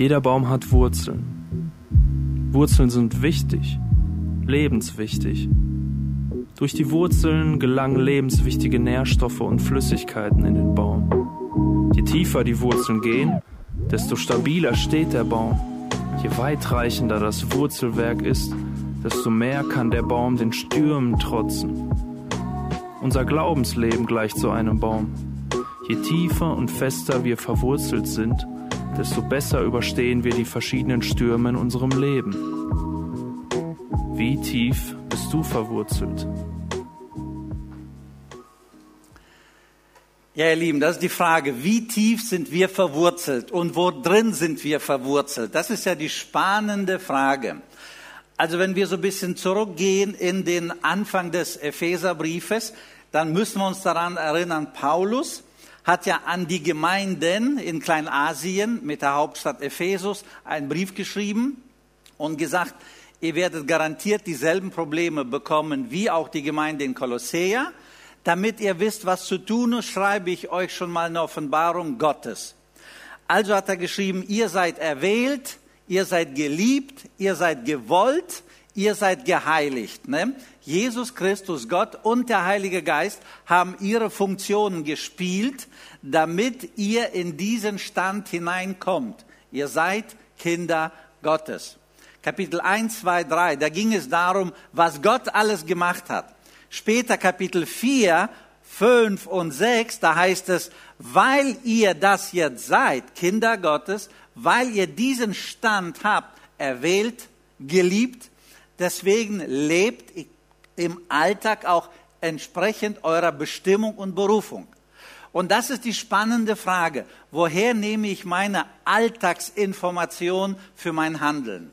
Jeder Baum hat Wurzeln. Wurzeln sind wichtig, lebenswichtig. Durch die Wurzeln gelangen lebenswichtige Nährstoffe und Flüssigkeiten in den Baum. Je tiefer die Wurzeln gehen, desto stabiler steht der Baum. Je weitreichender das Wurzelwerk ist, desto mehr kann der Baum den Stürmen trotzen. Unser Glaubensleben gleicht so einem Baum. Je tiefer und fester wir verwurzelt sind, desto besser überstehen wir die verschiedenen Stürme in unserem Leben. Wie tief bist du verwurzelt? Ja, ihr Lieben, das ist die Frage, wie tief sind wir verwurzelt und wo drin sind wir verwurzelt? Das ist ja die spannende Frage. Also wenn wir so ein bisschen zurückgehen in den Anfang des Epheserbriefes, dann müssen wir uns daran erinnern, Paulus hat ja an die Gemeinden in Kleinasien mit der Hauptstadt Ephesus einen Brief geschrieben und gesagt, ihr werdet garantiert dieselben Probleme bekommen wie auch die Gemeinde in Kolossea. Damit ihr wisst, was zu tun ist, schreibe ich euch schon mal eine Offenbarung Gottes. Also hat er geschrieben, ihr seid erwählt, ihr seid geliebt, ihr seid gewollt, ihr seid geheiligt. Ne? Jesus Christus, Gott und der Heilige Geist haben ihre Funktionen gespielt, damit ihr in diesen Stand hineinkommt. Ihr seid Kinder Gottes. Kapitel 1, 2, 3, da ging es darum, was Gott alles gemacht hat. Später Kapitel 4, 5 und 6, da heißt es, weil ihr das jetzt seid, Kinder Gottes, weil ihr diesen Stand habt, erwählt, geliebt, deswegen lebt im Alltag auch entsprechend eurer Bestimmung und Berufung. Und das ist die spannende Frage. Woher nehme ich meine Alltagsinformation für mein Handeln?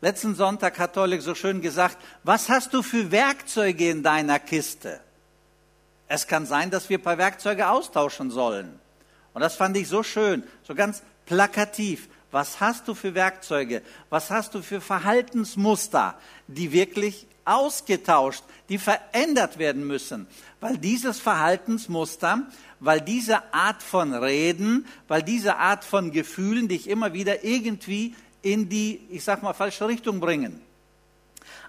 Letzten Sonntag hat Tolik so schön gesagt, was hast du für Werkzeuge in deiner Kiste? Es kann sein, dass wir ein paar Werkzeuge austauschen sollen. Und das fand ich so schön, so ganz plakativ. Was hast du für Werkzeuge? Was hast du für Verhaltensmuster, die wirklich ausgetauscht, die verändert werden müssen? Weil dieses Verhaltensmuster, weil diese Art von Reden, weil diese Art von Gefühlen dich immer wieder irgendwie in die, ich sag mal, falsche Richtung bringen.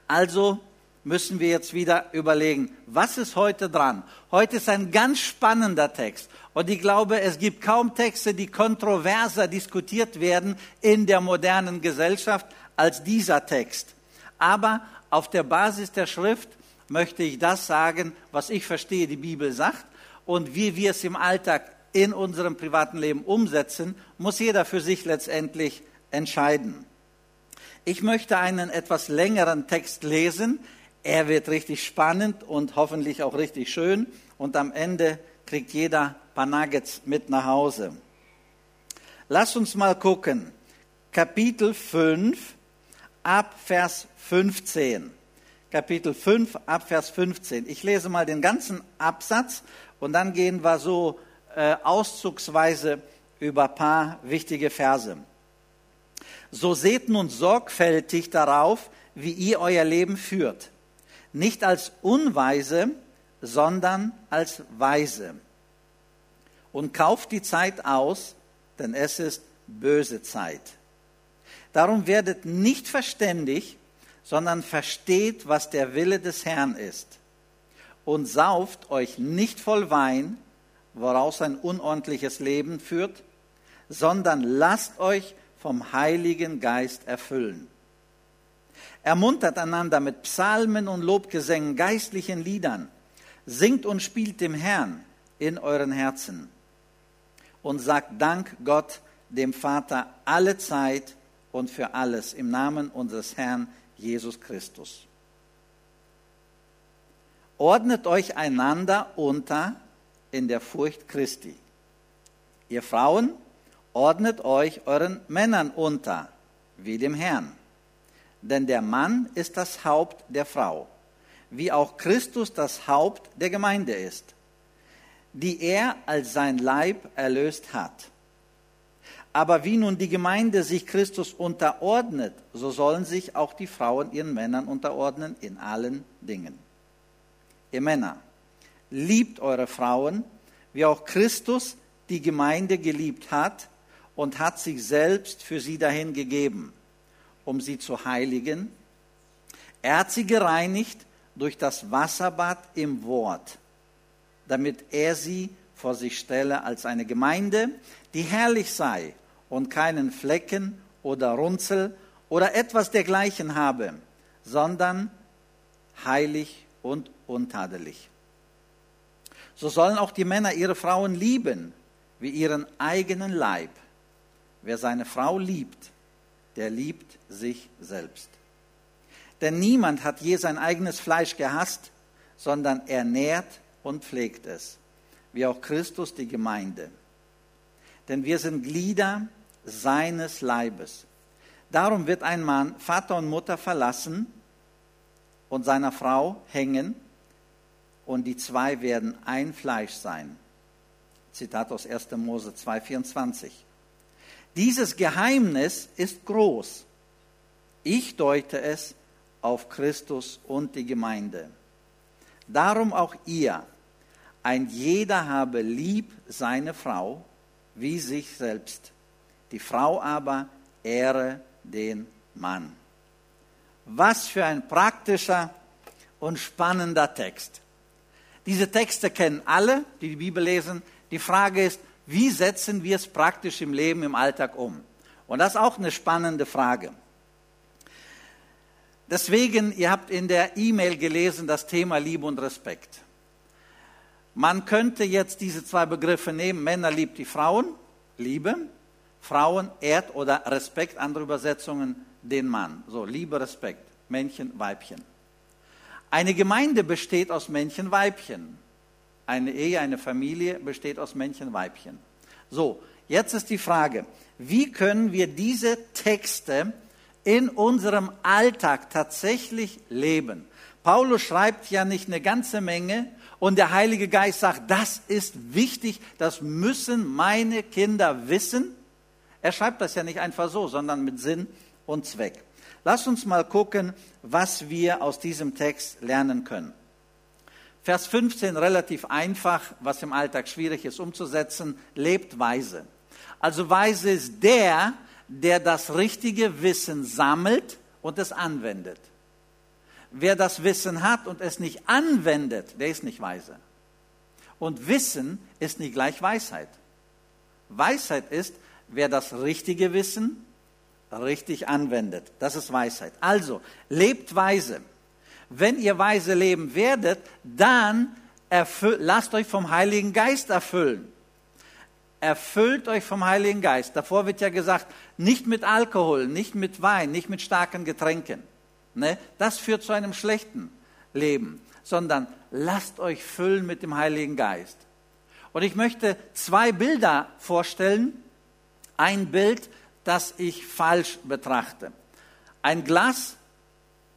Also müssen wir jetzt wieder überlegen, was ist heute dran? Heute ist ein ganz spannender Text. Und ich glaube, es gibt kaum Texte, die kontroverser diskutiert werden in der modernen Gesellschaft als dieser Text. Aber auf der Basis der Schrift möchte ich das sagen, was ich verstehe, die Bibel sagt. Und wie wir es im Alltag in unserem privaten Leben umsetzen, muss jeder für sich letztendlich entscheiden. Ich möchte einen etwas längeren Text lesen. Er wird richtig spannend und hoffentlich auch richtig schön. Und am Ende kriegt jeder ein paar Nuggets mit nach Hause. Lass uns mal gucken. Kapitel 5 ab Vers 15. Kapitel 5 ab Vers 15. Ich lese mal den ganzen Absatz und dann gehen wir so äh, auszugsweise über ein paar wichtige Verse. So seht nun sorgfältig darauf, wie ihr euer Leben führt. Nicht als Unweise, sondern als Weise. Und kauft die Zeit aus, denn es ist böse Zeit. Darum werdet nicht verständig, sondern versteht, was der Wille des Herrn ist. Und sauft euch nicht voll Wein, woraus ein unordentliches Leben führt, sondern lasst euch vom Heiligen Geist erfüllen. Ermuntert einander mit Psalmen und Lobgesängen, geistlichen Liedern. Singt und spielt dem Herrn in euren Herzen. Und sagt Dank Gott, dem Vater, alle Zeit und für alles im Namen unseres Herrn Jesus Christus. Ordnet euch einander unter in der Furcht Christi. Ihr Frauen, ordnet euch euren Männern unter, wie dem Herrn. Denn der Mann ist das Haupt der Frau, wie auch Christus das Haupt der Gemeinde ist, die er als sein Leib erlöst hat. Aber wie nun die Gemeinde sich Christus unterordnet, so sollen sich auch die Frauen ihren Männern unterordnen in allen Dingen. Ihr Männer, liebt eure Frauen, wie auch Christus die Gemeinde geliebt hat und hat sich selbst für sie dahin gegeben, um sie zu heiligen. Er hat sie gereinigt durch das Wasserbad im Wort, damit er sie vor sich stelle als eine Gemeinde, die herrlich sei und keinen Flecken oder Runzel oder etwas dergleichen habe, sondern heilig und untadelig. So sollen auch die Männer ihre Frauen lieben wie ihren eigenen Leib. Wer seine Frau liebt, der liebt sich selbst. Denn niemand hat je sein eigenes Fleisch gehasst, sondern ernährt und pflegt es, wie auch Christus die Gemeinde. Denn wir sind Glieder seines Leibes. Darum wird ein Mann Vater und Mutter verlassen und seiner Frau hängen, und die zwei werden ein Fleisch sein. Zitat aus 1. Mose 2,24. Dieses Geheimnis ist groß. Ich deute es auf Christus und die Gemeinde. Darum auch ihr, ein jeder habe lieb seine Frau wie sich selbst. Die Frau aber ehre den Mann. Was für ein praktischer und spannender Text. Diese Texte kennen alle, die die Bibel lesen. Die Frage ist, wie setzen wir es praktisch im Leben, im Alltag um? Und das ist auch eine spannende Frage. Deswegen, ihr habt in der E-Mail gelesen das Thema Liebe und Respekt. Man könnte jetzt diese zwei Begriffe nehmen, Männer liebt die Frauen, Liebe, Frauen ehrt oder Respekt, andere Übersetzungen, den Mann. So, Liebe, Respekt, Männchen, Weibchen. Eine Gemeinde besteht aus Männchen, Weibchen. Eine Ehe, eine Familie besteht aus Männchen, Weibchen. So, jetzt ist die Frage, wie können wir diese Texte in unserem Alltag tatsächlich leben. Paulus schreibt ja nicht eine ganze Menge und der Heilige Geist sagt, das ist wichtig, das müssen meine Kinder wissen. Er schreibt das ja nicht einfach so, sondern mit Sinn und Zweck. Lass uns mal gucken, was wir aus diesem Text lernen können. Vers 15 relativ einfach, was im Alltag schwierig ist umzusetzen, lebt weise. Also weise ist der, der das richtige Wissen sammelt und es anwendet. Wer das Wissen hat und es nicht anwendet, der ist nicht weise. Und Wissen ist nicht gleich Weisheit. Weisheit ist, wer das richtige Wissen richtig anwendet. Das ist Weisheit. Also, lebt weise. Wenn ihr weise leben werdet, dann lasst euch vom Heiligen Geist erfüllen erfüllt euch vom Heiligen Geist. Davor wird ja gesagt, nicht mit Alkohol, nicht mit Wein, nicht mit starken Getränken. Ne? Das führt zu einem schlechten Leben, sondern lasst euch füllen mit dem Heiligen Geist. Und ich möchte zwei Bilder vorstellen. Ein Bild, das ich falsch betrachte. Ein Glas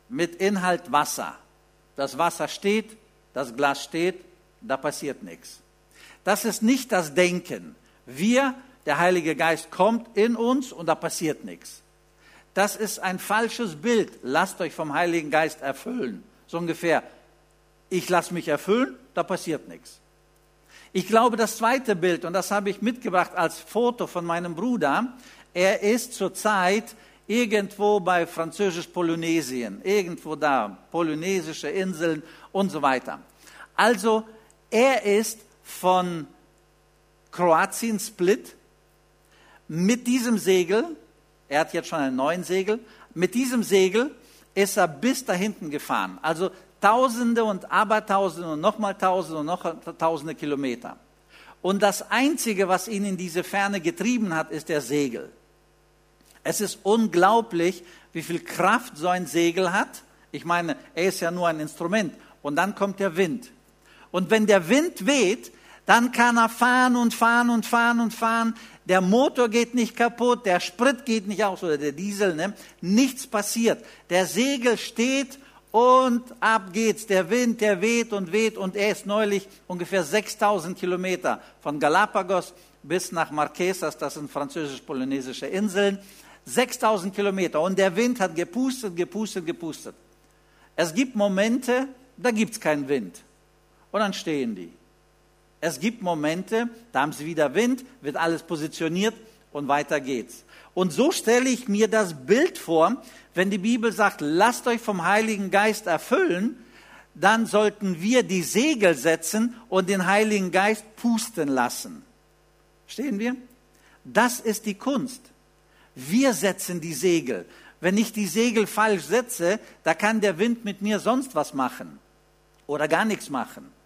mit Inhalt Wasser. Das Wasser steht, das Glas steht, da passiert nichts. Das ist nicht das Denken. Wir, der Heilige Geist kommt in uns und da passiert nichts. Das ist ein falsches Bild. Lasst euch vom Heiligen Geist erfüllen. So ungefähr, ich lasse mich erfüllen, da passiert nichts. Ich glaube, das zweite Bild, und das habe ich mitgebracht als Foto von meinem Bruder, er ist zurzeit irgendwo bei Französisch-Polynesien, irgendwo da, polynesische Inseln und so weiter. Also, er ist von Kroatien Split mit diesem Segel, er hat jetzt schon einen neuen Segel, mit diesem Segel ist er bis da hinten gefahren. Also Tausende und Abertausende und nochmal Tausende und noch Tausende Kilometer. Und das Einzige, was ihn in diese Ferne getrieben hat, ist der Segel. Es ist unglaublich, wie viel Kraft so ein Segel hat. Ich meine, er ist ja nur ein Instrument. Und dann kommt der Wind. Und wenn der Wind weht, dann kann er fahren und fahren und fahren und fahren. Der Motor geht nicht kaputt, der Sprit geht nicht aus oder der Diesel, ne? nichts passiert. Der Segel steht und ab geht's. Der Wind, der weht und weht und er ist neulich ungefähr 6000 Kilometer von Galapagos bis nach Marquesas, das sind französisch-polynesische Inseln. 6000 Kilometer und der Wind hat gepustet, gepustet, gepustet. Es gibt Momente, da gibt's keinen Wind und dann stehen die. Es gibt Momente, da haben sie wieder Wind, wird alles positioniert und weiter geht's. Und so stelle ich mir das Bild vor, wenn die Bibel sagt, lasst euch vom Heiligen Geist erfüllen, dann sollten wir die Segel setzen und den Heiligen Geist pusten lassen. Stehen wir? Das ist die Kunst. Wir setzen die Segel. Wenn ich die Segel falsch setze, da kann der Wind mit mir sonst was machen oder gar nichts machen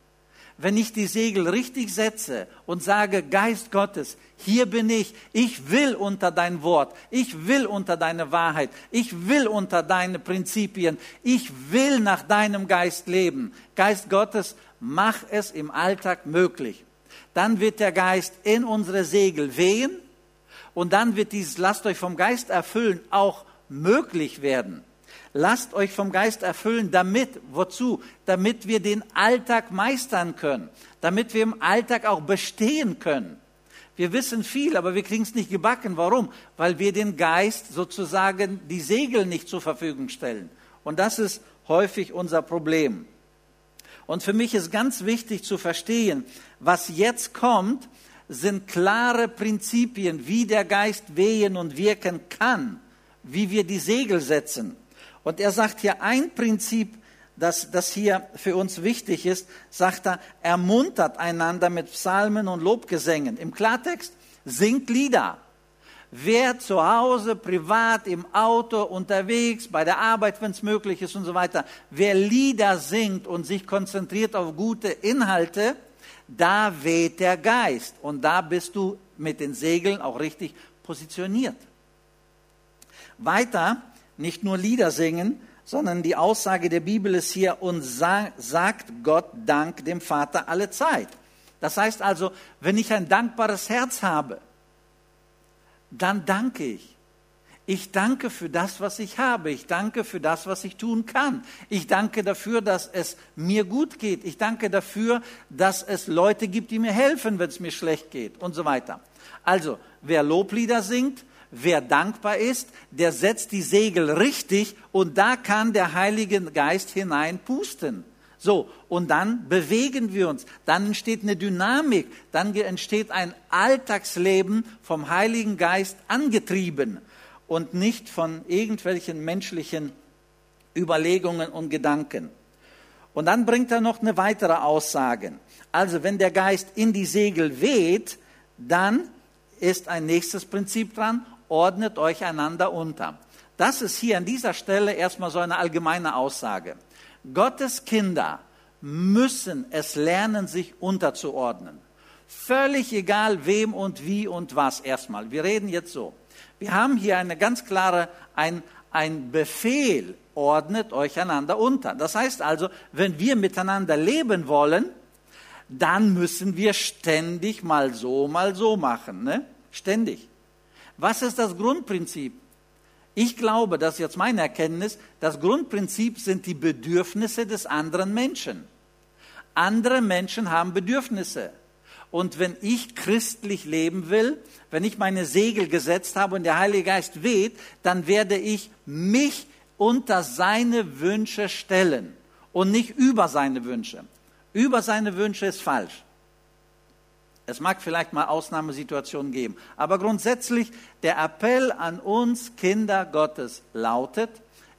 wenn ich die Segel richtig setze und sage, Geist Gottes, hier bin ich, ich will unter dein Wort, ich will unter deine Wahrheit, ich will unter deine Prinzipien, ich will nach deinem Geist leben. Geist Gottes, mach es im Alltag möglich. Dann wird der Geist in unsere Segel wehen und dann wird dieses Lasst euch vom Geist erfüllen auch möglich werden. Lasst euch vom Geist erfüllen, damit, wozu? Damit wir den Alltag meistern können, damit wir im Alltag auch bestehen können. Wir wissen viel, aber wir kriegen es nicht gebacken. Warum? Weil wir den Geist sozusagen die Segel nicht zur Verfügung stellen. Und das ist häufig unser Problem. Und für mich ist ganz wichtig zu verstehen, was jetzt kommt, sind klare Prinzipien, wie der Geist wehen und wirken kann, wie wir die Segel setzen. Und er sagt hier ein Prinzip, das, das hier für uns wichtig ist, sagt er, ermuntert einander mit Psalmen und Lobgesängen. Im Klartext, singt Lieder. Wer zu Hause, privat, im Auto, unterwegs, bei der Arbeit, wenn es möglich ist und so weiter, wer Lieder singt und sich konzentriert auf gute Inhalte, da weht der Geist und da bist du mit den Segeln auch richtig positioniert. Weiter nicht nur Lieder singen, sondern die Aussage der Bibel ist hier, und sagt Gott Dank dem Vater alle Zeit. Das heißt also, wenn ich ein dankbares Herz habe, dann danke ich. Ich danke für das, was ich habe. Ich danke für das, was ich tun kann. Ich danke dafür, dass es mir gut geht. Ich danke dafür, dass es Leute gibt, die mir helfen, wenn es mir schlecht geht und so weiter. Also, wer Loblieder singt, Wer dankbar ist, der setzt die Segel richtig und da kann der Heilige Geist hineinpusten. So, und dann bewegen wir uns, dann entsteht eine Dynamik, dann entsteht ein Alltagsleben vom Heiligen Geist angetrieben und nicht von irgendwelchen menschlichen Überlegungen und Gedanken. Und dann bringt er noch eine weitere Aussage. Also wenn der Geist in die Segel weht, dann ist ein nächstes Prinzip dran ordnet euch einander unter. Das ist hier an dieser Stelle erstmal so eine allgemeine Aussage. Gottes Kinder müssen es lernen, sich unterzuordnen. Völlig egal, wem und wie und was erstmal. Wir reden jetzt so. Wir haben hier eine ganz klare, ein, ein Befehl, ordnet euch einander unter. Das heißt also, wenn wir miteinander leben wollen, dann müssen wir ständig mal so, mal so machen. Ne? Ständig. Was ist das Grundprinzip? Ich glaube, das ist jetzt meine Erkenntnis, das Grundprinzip sind die Bedürfnisse des anderen Menschen. Andere Menschen haben Bedürfnisse. Und wenn ich christlich leben will, wenn ich meine Segel gesetzt habe und der Heilige Geist weht, dann werde ich mich unter seine Wünsche stellen und nicht über seine Wünsche. Über seine Wünsche ist falsch. Es mag vielleicht mal Ausnahmesituationen geben, aber grundsätzlich der Appell an uns Kinder Gottes lautet,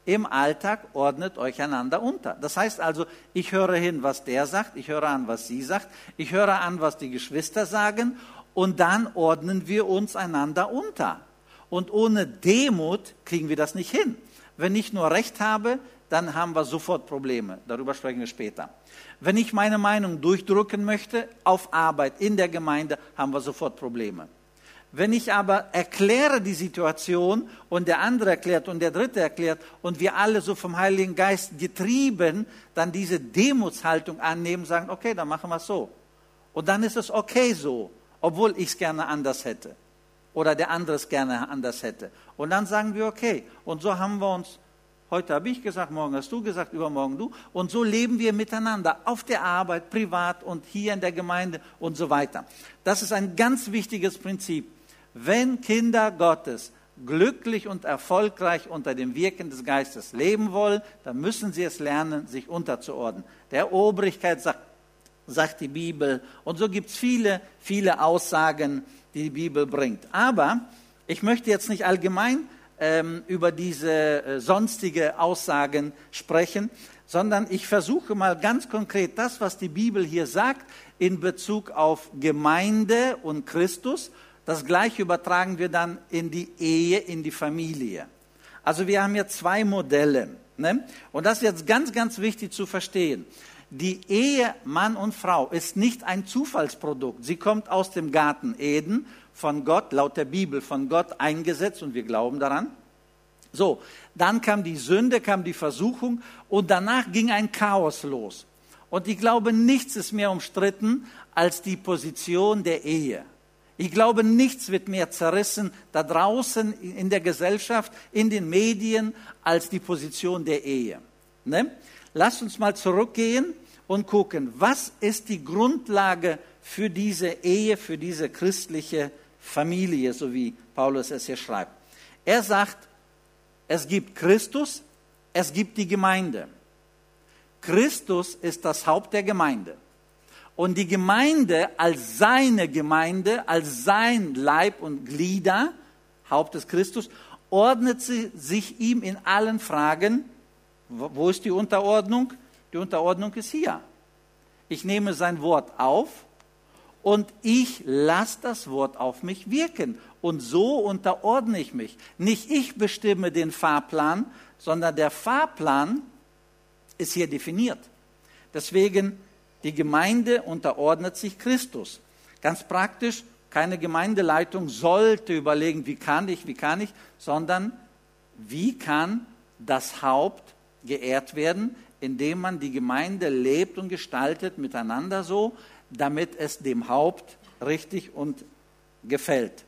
im Alltag ordnet euch einander unter. Das heißt also, ich höre hin, was der sagt, ich höre an, was sie sagt, ich höre an, was die Geschwister sagen und dann ordnen wir uns einander unter. Und ohne Demut kriegen wir das nicht hin. Wenn ich nur Recht habe, dann haben wir sofort Probleme. Darüber sprechen wir später. Wenn ich meine Meinung durchdrücken möchte, auf Arbeit, in der Gemeinde, haben wir sofort Probleme. Wenn ich aber erkläre die Situation und der andere erklärt und der dritte erklärt und wir alle so vom Heiligen Geist getrieben dann diese Demutshaltung annehmen, sagen, okay, dann machen wir es so. Und dann ist es okay so, obwohl ich es gerne anders hätte oder der andere es gerne anders hätte. Und dann sagen wir, okay, und so haben wir uns Heute habe ich gesagt, morgen hast du gesagt, übermorgen du. Und so leben wir miteinander auf der Arbeit, privat und hier in der Gemeinde und so weiter. Das ist ein ganz wichtiges Prinzip. Wenn Kinder Gottes glücklich und erfolgreich unter dem Wirken des Geistes leben wollen, dann müssen sie es lernen, sich unterzuordnen. Der Obrigkeit sagt, sagt die Bibel. Und so gibt es viele, viele Aussagen, die die Bibel bringt. Aber Ich möchte jetzt nicht allgemein ähm, über diese äh, sonstige Aussagen sprechen, sondern ich versuche mal ganz konkret das, was die Bibel hier sagt, in Bezug auf Gemeinde und Christus. Das gleiche übertragen wir dann in die Ehe, in die Familie. Also wir haben hier zwei Modelle. Ne? Und das ist jetzt ganz, ganz wichtig zu verstehen. Die Ehe Mann und Frau ist nicht ein Zufallsprodukt. Sie kommt aus dem Garten Eden, von Gott, laut der Bibel, von Gott eingesetzt und wir glauben daran. So, dann kam die Sünde, kam die Versuchung und danach ging ein Chaos los. Und ich glaube, nichts ist mehr umstritten als die Position der Ehe. Ich glaube, nichts wird mehr zerrissen da draußen in der Gesellschaft, in den Medien, als die Position der Ehe. Ne? Lasst uns mal zurückgehen und gucken, was ist die Grundlage für diese Ehe, für diese christliche Familie, so wie Paulus es hier schreibt. Er sagt, es gibt Christus, es gibt die Gemeinde. Christus ist das Haupt der Gemeinde. Und die Gemeinde als seine Gemeinde, als sein Leib und Glieder, Haupt des Christus, ordnet sie sich ihm in allen Fragen. Wo ist die Unterordnung? Die Unterordnung ist hier. Ich nehme sein Wort auf und ich lasse das Wort auf mich wirken. Und so unterordne ich mich. Nicht ich bestimme den Fahrplan, sondern der Fahrplan ist hier definiert. Deswegen, die Gemeinde unterordnet sich Christus. Ganz praktisch, keine Gemeindeleitung sollte überlegen, wie kann ich, wie kann ich, sondern wie kann das Haupt geehrt werden, indem man die Gemeinde lebt und gestaltet miteinander so, damit es dem Haupt richtig und gefällt.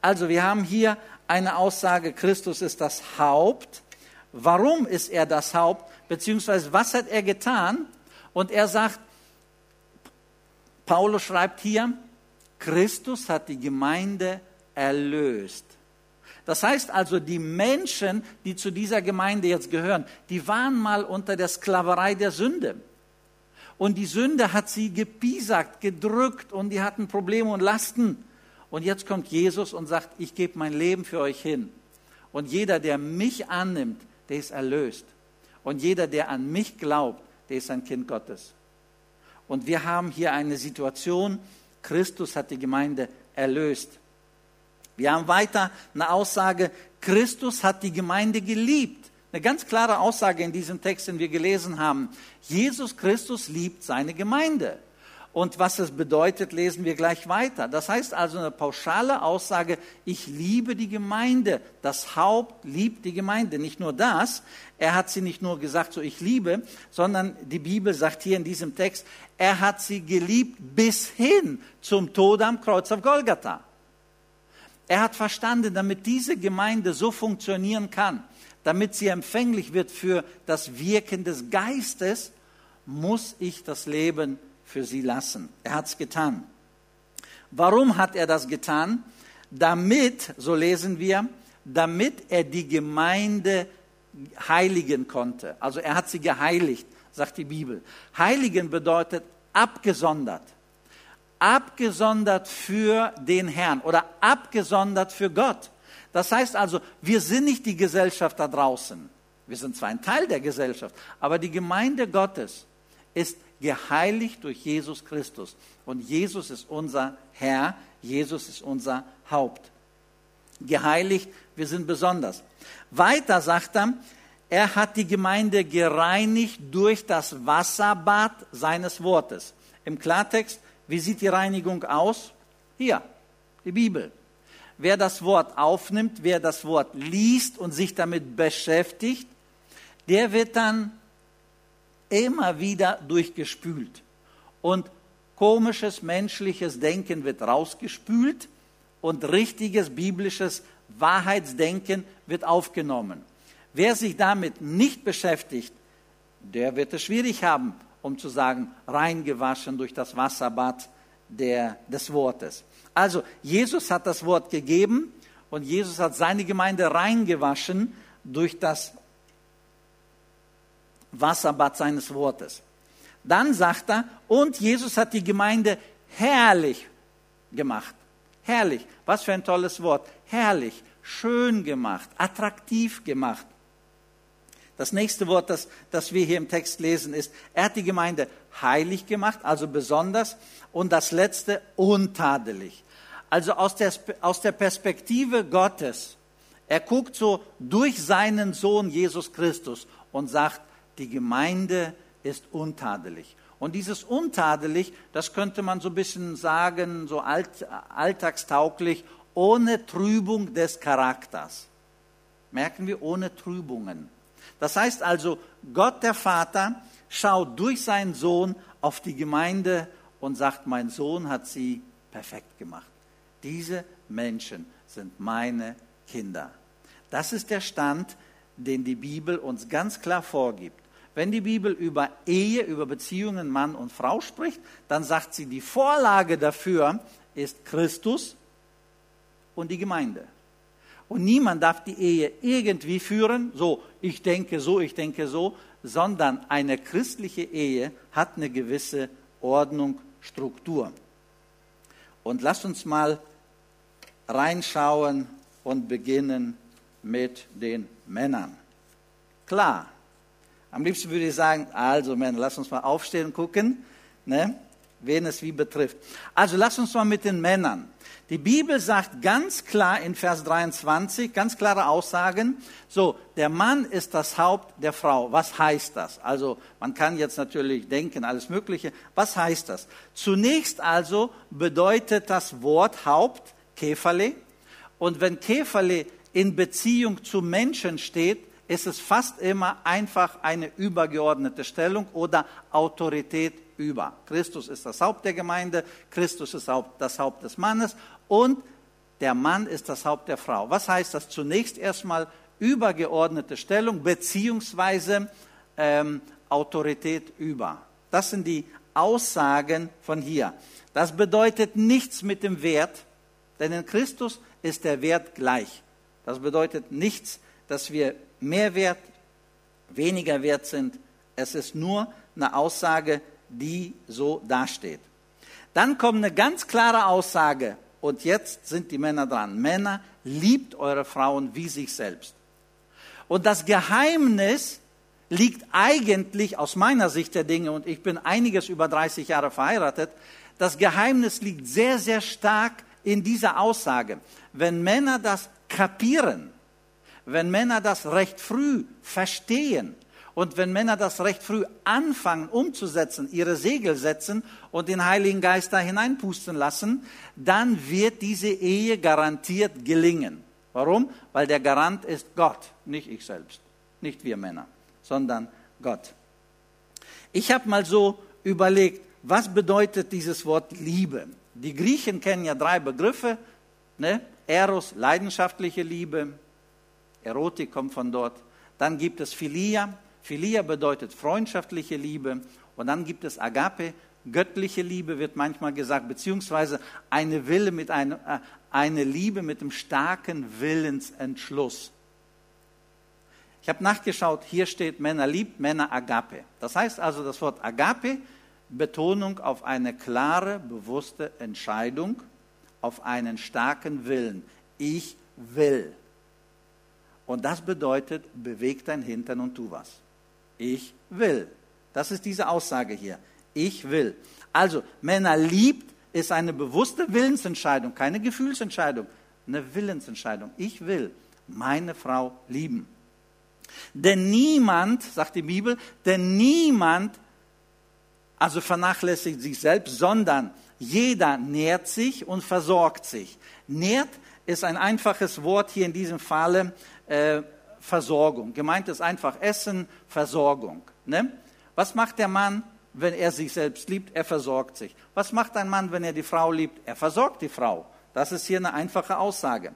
Also wir haben hier eine Aussage, Christus ist das Haupt. Warum ist er das Haupt? beziehungsweise was hat er getan? Und er sagt, Paulus schreibt hier, Christus hat die Gemeinde erlöst. Das heißt also, die Menschen, die zu dieser Gemeinde jetzt gehören, die waren mal unter der Sklaverei der Sünde. Und die Sünde hat sie gepiesackt, gedrückt und die hatten Probleme und Lasten. Und jetzt kommt Jesus und sagt, ich gebe mein Leben für euch hin. Und jeder, der mich annimmt, der ist erlöst. Und jeder, der an mich glaubt, der ist ein Kind Gottes. Und wir haben hier eine Situation, Christus hat die Gemeinde erlöst. Wir haben weiter eine Aussage, Christus hat die Gemeinde geliebt. Eine ganz klare Aussage in diesem Text, den wir gelesen haben. Jesus Christus liebt seine Gemeinde. Und was es bedeutet, lesen wir gleich weiter. Das heißt also eine pauschale Aussage, ich liebe die Gemeinde. Das Haupt liebt die Gemeinde. Nicht nur das, er hat sie nicht nur gesagt, so ich liebe, sondern die Bibel sagt hier in diesem Text, er hat sie geliebt bis hin zum Tod am Kreuz auf Golgatha. Er hat verstanden, damit diese Gemeinde so funktionieren kann, damit sie empfänglich wird für das Wirken des Geistes, muss ich das Leben für sie lassen. Er hat es getan. Warum hat er das getan? Damit, so lesen wir, damit er die Gemeinde heiligen konnte. Also er hat sie geheiligt, sagt die Bibel. Heiligen bedeutet abgesondert. Abgesondert für den Herrn oder abgesondert für Gott. Das heißt also, wir sind nicht die Gesellschaft da draußen. Wir sind zwar ein Teil der Gesellschaft, aber die Gemeinde Gottes ist geheiligt durch Jesus Christus. Und Jesus ist unser Herr, Jesus ist unser Haupt. Geheiligt, wir sind besonders. Weiter sagt er, er hat die Gemeinde gereinigt durch das Wasserbad seines Wortes. Im Klartext, wie sieht die Reinigung aus? Hier, die Bibel. Wer das Wort aufnimmt, wer das Wort liest und sich damit beschäftigt, der wird dann immer wieder durchgespült. Und komisches menschliches Denken wird rausgespült und richtiges biblisches Wahrheitsdenken wird aufgenommen. Wer sich damit nicht beschäftigt, der wird es schwierig haben, um zu sagen, reingewaschen durch das Wasserbad der, des Wortes. Also, Jesus hat das Wort gegeben und Jesus hat seine Gemeinde reingewaschen durch das Wasserbad seines Wortes. Dann sagt er, und Jesus hat die Gemeinde herrlich gemacht. Herrlich. Was für ein tolles Wort. Herrlich, schön gemacht, attraktiv gemacht. Das nächste Wort, das, das wir hier im Text lesen, ist, er hat die Gemeinde heilig gemacht, also besonders. Und das letzte, untadelig. Also aus der, aus der Perspektive Gottes. Er guckt so durch seinen Sohn Jesus Christus und sagt, die Gemeinde ist untadelig. Und dieses untadelig, das könnte man so ein bisschen sagen, so alt, alltagstauglich, ohne Trübung des Charakters. Merken wir, ohne Trübungen. Das heißt also, Gott der Vater schaut durch seinen Sohn auf die Gemeinde und sagt, mein Sohn hat sie perfekt gemacht. Diese Menschen sind meine Kinder. Das ist der Stand, den die Bibel uns ganz klar vorgibt. Wenn die Bibel über Ehe, über Beziehungen Mann und Frau spricht, dann sagt sie, die Vorlage dafür ist Christus und die Gemeinde. Und niemand darf die Ehe irgendwie führen, so ich denke so, ich denke so, sondern eine christliche Ehe hat eine gewisse Ordnung, Struktur. Und lasst uns mal reinschauen und beginnen mit den Männern. Klar, am liebsten würde ich sagen, also Männer, lass uns mal aufstehen und gucken, ne, wen es wie betrifft. Also lass uns mal mit den Männern. Die Bibel sagt ganz klar in Vers 23, ganz klare Aussagen, so, der Mann ist das Haupt der Frau. Was heißt das? Also, man kann jetzt natürlich denken, alles Mögliche. Was heißt das? Zunächst also bedeutet das Wort Haupt Käferle. Und wenn Käferle in Beziehung zu Menschen steht, ist es fast immer einfach eine übergeordnete Stellung oder Autorität über. Christus ist das Haupt der Gemeinde, Christus ist das Haupt des Mannes und der Mann ist das Haupt der Frau. Was heißt das? Zunächst erstmal übergeordnete Stellung beziehungsweise ähm, Autorität über. Das sind die Aussagen von hier. Das bedeutet nichts mit dem Wert, denn in Christus ist der Wert gleich. Das bedeutet nichts, dass wir mehr wert, weniger wert sind. Es ist nur eine Aussage, die so dasteht. Dann kommt eine ganz klare Aussage, und jetzt sind die Männer dran. Männer, liebt eure Frauen wie sich selbst. Und das Geheimnis liegt eigentlich aus meiner Sicht der Dinge, und ich bin einiges über 30 Jahre verheiratet, das Geheimnis liegt sehr, sehr stark in dieser Aussage. Wenn Männer das kapieren, wenn Männer das recht früh verstehen und wenn Männer das recht früh anfangen umzusetzen, ihre Segel setzen und den Heiligen Geist da hineinpusten lassen, dann wird diese Ehe garantiert gelingen. Warum? Weil der Garant ist Gott, nicht ich selbst, nicht wir Männer, sondern Gott. Ich habe mal so überlegt, was bedeutet dieses Wort Liebe? Die Griechen kennen ja drei Begriffe, ne? Eros, leidenschaftliche Liebe, Erotik kommt von dort. Dann gibt es Philia. Philia bedeutet freundschaftliche Liebe. Und dann gibt es Agape, göttliche Liebe wird manchmal gesagt, beziehungsweise eine Wille mit einem, äh, eine Liebe mit einem starken Willensentschluss. Ich habe nachgeschaut, hier steht Männer liebt, Männer Agape. Das heißt also das Wort Agape, Betonung auf eine klare, bewusste Entscheidung, auf einen starken Willen. Ich will. Und das bedeutet, beweg dein Hintern und tu was. Ich will. Das ist diese Aussage hier. Ich will. Also, Männer liebt ist eine bewusste Willensentscheidung, keine Gefühlsentscheidung, eine Willensentscheidung. Ich will meine Frau lieben. Denn niemand, sagt die Bibel, denn niemand, also vernachlässigt sich selbst, sondern jeder nährt sich und versorgt sich. Nährt ist ein einfaches Wort hier in diesem Falle äh, Versorgung. Gemeint ist einfach Essen, Versorgung. Ne? Was macht der Mann, wenn er sich selbst liebt? Er versorgt sich. Was macht ein Mann, wenn er die Frau liebt? Er versorgt die Frau. Das ist hier eine einfache Aussage.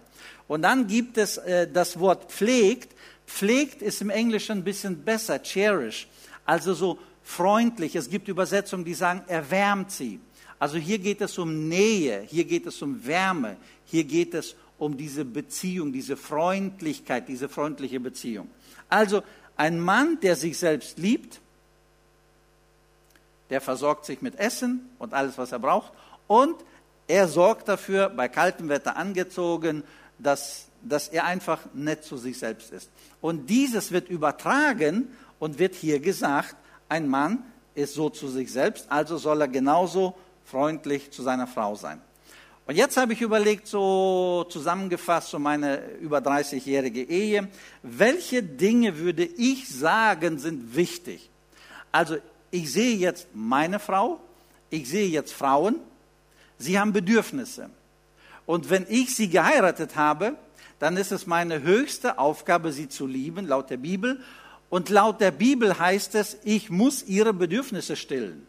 Und dann gibt es äh, das Wort pflegt. Pflegt ist im Englischen ein bisschen besser, cherish. Also so freundlich. Es gibt Übersetzungen, die sagen, erwärmt sie. Also hier geht es um Nähe, hier geht es um Wärme, hier geht es um diese Beziehung, diese Freundlichkeit, diese freundliche Beziehung. Also ein Mann, der sich selbst liebt, der versorgt sich mit Essen und alles, was er braucht, und Er sorgt dafür, bei kaltem Wetter angezogen, dass, dass er einfach nett zu sich selbst ist. Und dieses wird übertragen und wird hier gesagt, ein Mann ist so zu sich selbst, also soll er genauso freundlich zu seiner Frau sein. Und jetzt habe ich überlegt, so zusammengefasst, so meine über 30-jährige Ehe, welche Dinge würde ich sagen, sind wichtig? Also ich sehe jetzt meine Frau, ich sehe jetzt Frauen, sie haben Bedürfnisse. Und wenn ich sie geheiratet habe, dann ist es meine höchste Aufgabe, sie zu lieben, laut der Bibel. Und laut der Bibel heißt es, ich muss ihre Bedürfnisse stillen.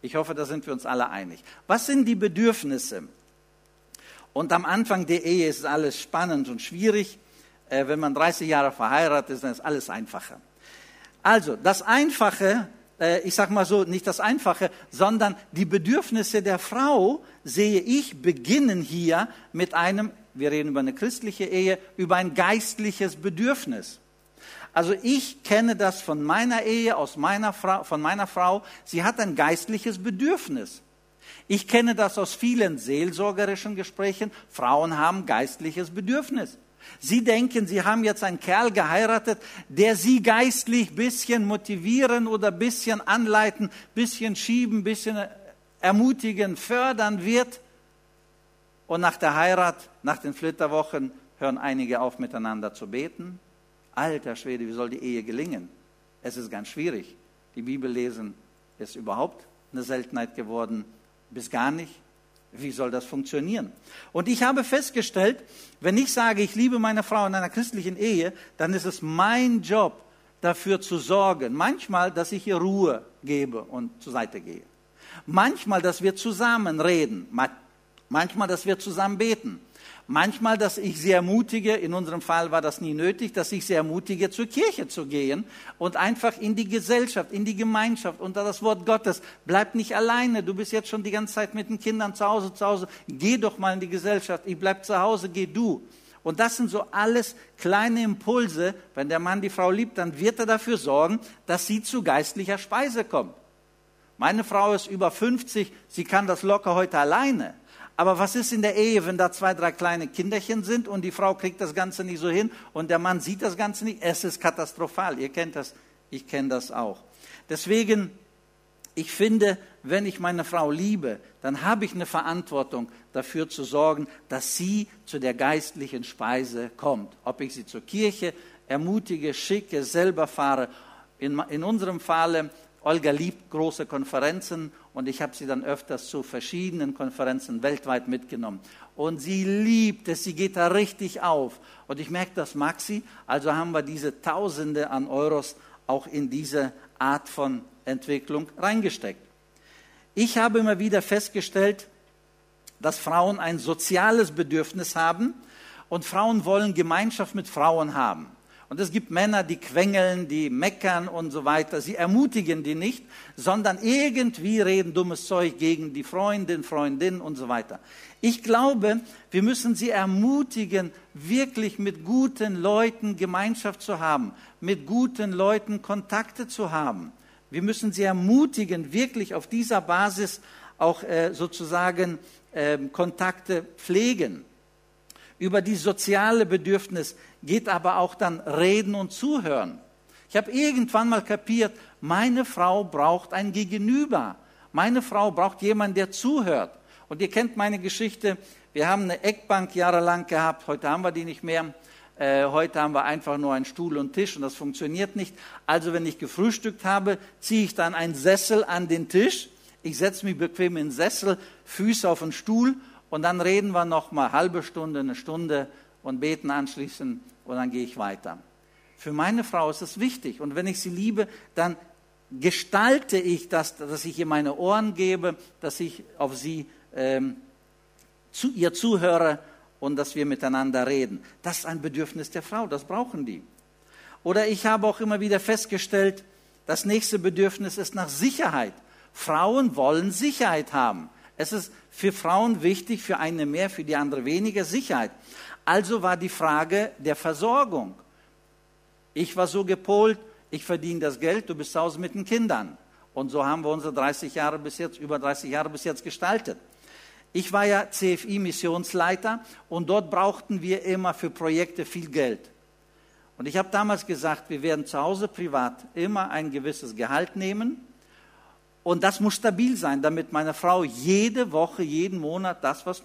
Ich hoffe, da sind wir uns alle einig. Was sind die Bedürfnisse? Und am Anfang der Ehe ist alles spannend und schwierig. Äh, wenn man 30 Jahre verheiratet ist, dann ist alles einfacher. Also, das Einfache, äh, ich sage mal so, nicht das Einfache, sondern die Bedürfnisse der Frau, sehe ich, beginnen hier mit einem, wir reden über eine christliche Ehe, über ein geistliches Bedürfnis. Also ich kenne das von meiner Ehe, aus meiner Frau, von meiner Frau. Sie hat ein geistliches Bedürfnis. Ich kenne das aus vielen seelsorgerischen Gesprächen. Frauen haben geistliches Bedürfnis. Sie denken, sie haben jetzt einen Kerl geheiratet, der sie geistlich bisschen motivieren oder bisschen anleiten, bisschen schieben, bisschen ermutigen, fördern wird. Und nach der Heirat, nach den Flitterwochen, hören einige auf, miteinander zu beten Alter Schwede, wie soll die Ehe gelingen? Es ist ganz schwierig. Die Bibel lesen ist überhaupt eine Seltenheit geworden, bis gar nicht. Wie soll das funktionieren? Und ich habe festgestellt, wenn ich sage, ich liebe meine Frau in einer christlichen Ehe, dann ist es mein Job, dafür zu sorgen. Manchmal, dass ich ihr Ruhe gebe und zur Seite gehe. Manchmal, dass wir zusammen reden. Manchmal, dass wir zusammen beten. Manchmal, dass ich sie ermutige, in unserem Fall war das nie nötig, dass ich sie ermutige, zur Kirche zu gehen und einfach in die Gesellschaft, in die Gemeinschaft, unter das Wort Gottes. Bleib nicht alleine, du bist jetzt schon die ganze Zeit mit den Kindern zu Hause, zu Hause. Geh doch mal in die Gesellschaft, ich bleib zu Hause, geh du. Und das sind so alles kleine Impulse. Wenn der Mann die Frau liebt, dann wird er dafür sorgen, dass sie zu geistlicher Speise kommt. Meine Frau ist über 50, sie kann das locker heute alleine. Aber was ist in der Ehe, wenn da zwei, drei kleine Kinderchen sind und die Frau kriegt das Ganze nicht so hin und der Mann sieht das Ganze nicht? Es ist katastrophal. Ihr kennt das, ich kenne das auch. Deswegen, ich finde, wenn ich meine Frau liebe, dann habe ich eine Verantwortung dafür zu sorgen, dass sie zu der geistlichen Speise kommt. Ob ich sie zur Kirche ermutige, schicke, selber fahre. In, in unserem Falle Olga liebt große Konferenzen und ich habe sie dann öfters zu verschiedenen Konferenzen weltweit mitgenommen. Und sie liebt es, sie geht da richtig auf. Und ich merke, das mag sie. Also haben wir diese Tausende an Euros auch in diese Art von Entwicklung reingesteckt. Ich habe immer wieder festgestellt, dass Frauen ein soziales Bedürfnis haben und Frauen wollen Gemeinschaft mit Frauen haben. Und es gibt Männer, die quengeln, die meckern und so weiter. Sie ermutigen die nicht, sondern irgendwie reden dummes Zeug gegen die Freundin, Freundin und so weiter. Ich glaube, wir müssen sie ermutigen, wirklich mit guten Leuten Gemeinschaft zu haben, mit guten Leuten Kontakte zu haben. Wir müssen sie ermutigen, wirklich auf dieser Basis auch äh, sozusagen äh, Kontakte pflegen. Über die soziale Bedürfnis geht aber auch dann Reden und Zuhören. Ich habe irgendwann mal kapiert, meine Frau braucht ein Gegenüber. Meine Frau braucht jemanden, der zuhört. Und ihr kennt meine Geschichte. Wir haben eine Eckbank jahrelang gehabt. Heute haben wir die nicht mehr. Äh, heute haben wir einfach nur einen Stuhl und Tisch und das funktioniert nicht. Also wenn ich gefrühstückt habe, ziehe ich dann einen Sessel an den Tisch. Ich setze mich bequem in den Sessel, Füße auf den Stuhl und dann reden wir noch mal halbe Stunde, eine Stunde und beten anschließend und dann gehe ich weiter. Für meine Frau ist es wichtig und wenn ich sie liebe, dann gestalte ich das, dass ich ihr meine Ohren gebe, dass ich auf sie ähm, zu ihr zuhöre und dass wir miteinander reden. Das ist ein Bedürfnis der Frau, das brauchen die. Oder ich habe auch immer wieder festgestellt, das nächste Bedürfnis ist nach Sicherheit. Frauen wollen Sicherheit haben. Es ist für Frauen wichtig, für eine mehr, für die andere weniger Sicherheit. Also war die Frage der Versorgung. Ich war so gepolt, ich verdiene das Geld, du bist zu Hause mit den Kindern. Und so haben wir unsere 30 Jahre bis jetzt, über 30 Jahre bis jetzt gestaltet. Ich war ja CFI-Missionsleiter und dort brauchten wir immer für Projekte viel Geld. Und ich habe damals gesagt, wir werden zu Hause privat immer ein gewisses Gehalt nehmen und das muss stabil sein, damit meine Frau jede Woche, jeden Monat das, was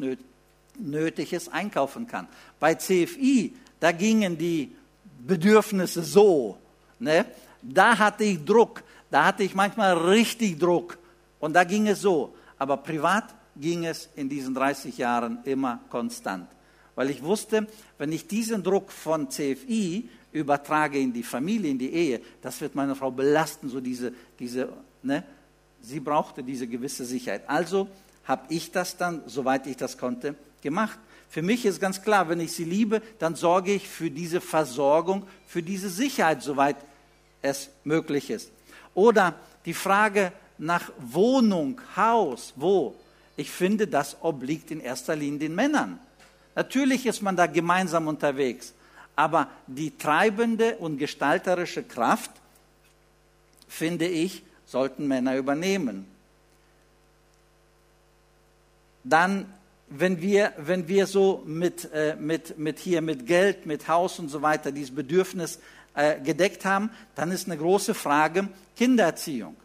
nötig ist, einkaufen kann. Bei CFI, da gingen die Bedürfnisse so. Ne? Da hatte ich Druck, da hatte ich manchmal richtig Druck und da ging es so. Aber privat ging es in diesen 30 Jahren immer konstant. Weil ich wusste, wenn ich diesen Druck von CFI übertrage in die Familie, in die Ehe, das wird meine Frau belasten, so diese, diese, ne? Sie brauchte diese gewisse Sicherheit. Also habe ich das dann, soweit ich das konnte, gemacht. Für mich ist ganz klar, wenn ich sie liebe, dann sorge ich für diese Versorgung, für diese Sicherheit, soweit es möglich ist. Oder die Frage nach Wohnung, Haus, wo? Ich finde, das obliegt in erster Linie den Männern. Natürlich ist man da gemeinsam unterwegs, aber die treibende und gestalterische Kraft, finde ich, sollten Männer übernehmen. Dann, wenn wir, wenn wir so mit, äh, mit, mit hier mit Geld, mit Haus und so weiter dieses Bedürfnis äh, gedeckt haben, dann ist eine große Frage Kindererziehung.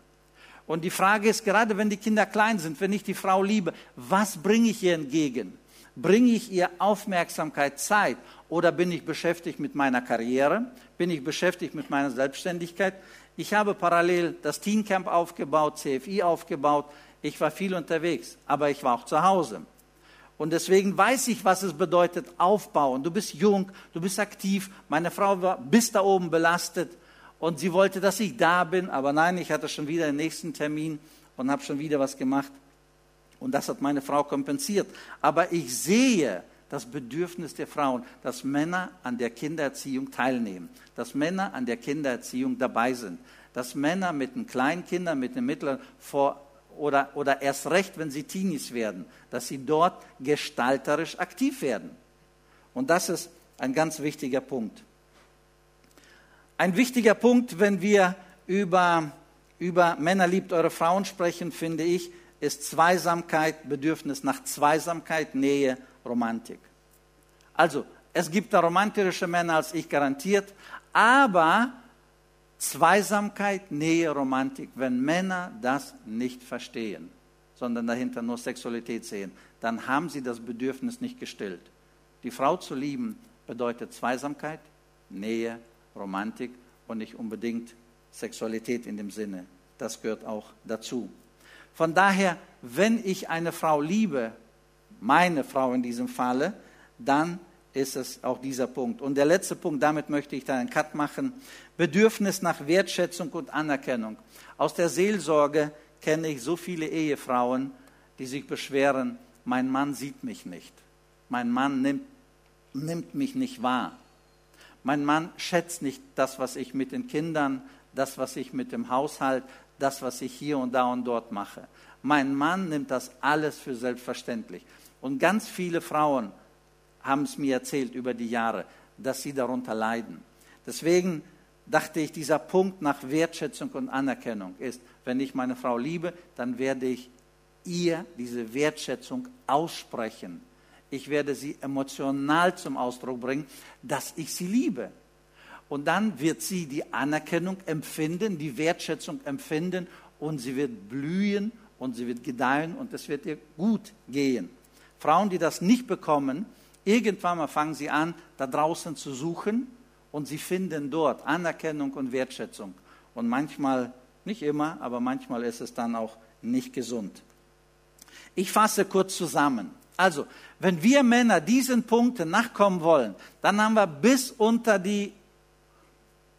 Und die Frage ist, gerade wenn die Kinder klein sind, wenn ich die Frau liebe, was bringe ich ihr entgegen? Bringe ich ihr Aufmerksamkeit, Zeit oder bin ich beschäftigt mit meiner Karriere? Bin ich beschäftigt mit meiner Selbstständigkeit? Ich habe parallel das Teen Camp aufgebaut, CFI aufgebaut. Ich war viel unterwegs, aber ich war auch zu Hause. Und deswegen weiß ich, was es bedeutet, aufbauen. Du bist jung, du bist aktiv. Meine Frau war bis da oben belastet und sie wollte, dass ich da bin, aber nein, ich hatte schon wieder den nächsten Termin und habe schon wieder was gemacht. Und das hat meine Frau kompensiert. Aber ich sehe das Bedürfnis der Frauen, dass Männer an der Kindererziehung teilnehmen, dass Männer an der Kindererziehung dabei sind, dass Männer mit den Kleinkindern, mit den Mittleren vor oder, oder erst recht, wenn sie Teenies werden, dass sie dort gestalterisch aktiv werden. Und das ist ein ganz wichtiger Punkt. Ein wichtiger Punkt, wenn wir über, über Männer liebt eure Frauen sprechen, finde ich, ist Zweisamkeit, Bedürfnis nach Zweisamkeit, Nähe, Romantik. Also, es gibt da romantische Männer als ich garantiert, aber Zweisamkeit, Nähe, Romantik, wenn Männer das nicht verstehen, sondern dahinter nur Sexualität sehen, dann haben sie das Bedürfnis nicht gestillt. Die Frau zu lieben bedeutet Zweisamkeit, Nähe, Romantik und nicht unbedingt Sexualität in dem Sinne. Das gehört auch dazu. Von daher, wenn ich eine Frau liebe, meine Frau in diesem Falle, dann ist es auch dieser Punkt. Und der letzte Punkt, damit möchte ich dann einen Cut machen, Bedürfnis nach Wertschätzung und Anerkennung. Aus der Seelsorge kenne ich so viele Ehefrauen, die sich beschweren, mein Mann sieht mich nicht, mein Mann nimmt, nimmt mich nicht wahr. Mein Mann schätzt nicht das, was ich mit den Kindern, das, was ich mit dem Haushalt, das, was ich hier und da und dort mache. Mein Mann nimmt das alles für selbstverständlich. Und ganz viele Frauen haben es mir erzählt über die Jahre, dass sie darunter leiden. Deswegen dachte ich, dieser Punkt nach Wertschätzung und Anerkennung ist, wenn ich meine Frau liebe, dann werde ich ihr diese Wertschätzung aussprechen ich werde sie emotional zum Ausdruck bringen, dass ich sie liebe. Und dann wird sie die Anerkennung empfinden, die Wertschätzung empfinden und sie wird blühen und sie wird gedeihen und es wird ihr gut gehen. Frauen, die das nicht bekommen, irgendwann mal fangen sie an, da draußen zu suchen und sie finden dort Anerkennung und Wertschätzung. Und manchmal, nicht immer, aber manchmal ist es dann auch nicht gesund. Ich fasse kurz zusammen. Also, wenn wir Männer diesen Punkten nachkommen wollen, dann haben wir bis unter die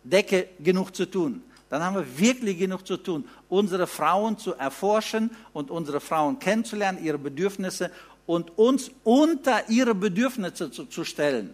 Decke genug zu tun. Dann haben wir wirklich genug zu tun, unsere Frauen zu erforschen und unsere Frauen kennenzulernen, ihre Bedürfnisse und uns unter ihre Bedürfnisse zu, zu stellen.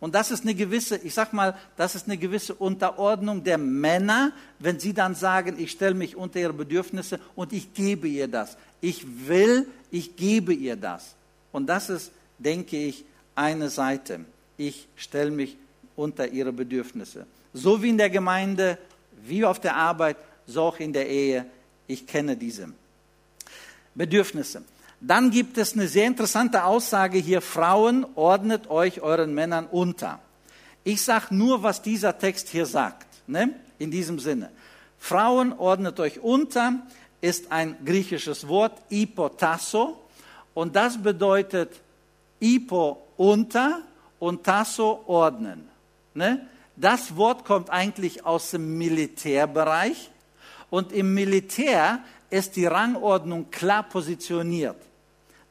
Und das ist eine gewisse, ich sag mal, das ist eine gewisse Unterordnung der Männer, wenn sie dann sagen, ich stelle mich unter ihre Bedürfnisse und ich gebe ihr das. Ich will, ich gebe ihr das. Und das ist, denke ich, eine Seite. Ich stelle mich unter ihre Bedürfnisse. So wie in der Gemeinde, wie auf der Arbeit, so auch in der Ehe. Ich kenne diese Bedürfnisse. Dann gibt es eine sehr interessante Aussage hier, Frauen, ordnet euch euren Männern unter. Ich sage nur, was dieser Text hier sagt, ne? in diesem Sinne. Frauen, ordnet euch unter, ist ein griechisches Wort, ipotasso, und das bedeutet ipo unter und tasso ordnen. Ne? Das Wort kommt eigentlich aus dem Militärbereich und im Militär ist die Rangordnung klar positioniert.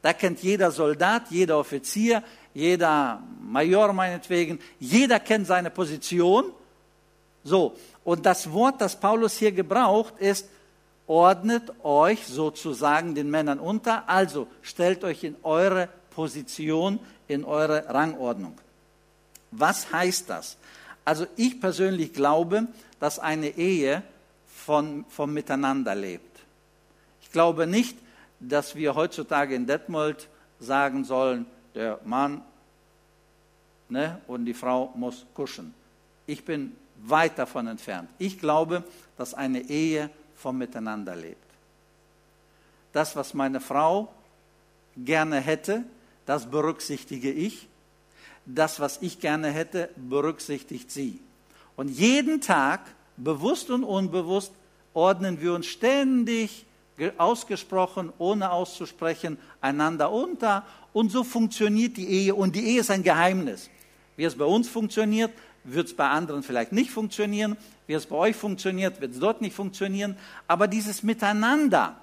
Da kennt jeder Soldat, jeder Offizier, jeder Major meinetwegen, jeder kennt seine Position. So, und das Wort, das Paulus hier gebraucht, ist, ordnet euch sozusagen den Männern unter, also stellt euch in eure Position, in eure Rangordnung. Was heißt das? Also ich persönlich glaube, dass eine Ehe von, vom Miteinander lebt. Ich glaube nicht, dass wir heutzutage in Detmold sagen sollen, der Mann ne, und die Frau muss kuschen. Ich bin weit davon entfernt. Ich glaube, dass eine Ehe vom Miteinander lebt. Das, was meine Frau gerne hätte, das berücksichtige ich. Das, was ich gerne hätte, berücksichtigt sie. Und jeden Tag, bewusst und unbewusst, ordnen wir uns ständig ausgesprochen, ohne auszusprechen, einander unter. Und so funktioniert die Ehe. Und die Ehe ist ein Geheimnis. Wie es bei uns funktioniert, wird es bei anderen vielleicht nicht funktionieren. Wie es bei euch funktioniert, wird es dort nicht funktionieren. Aber dieses Miteinander,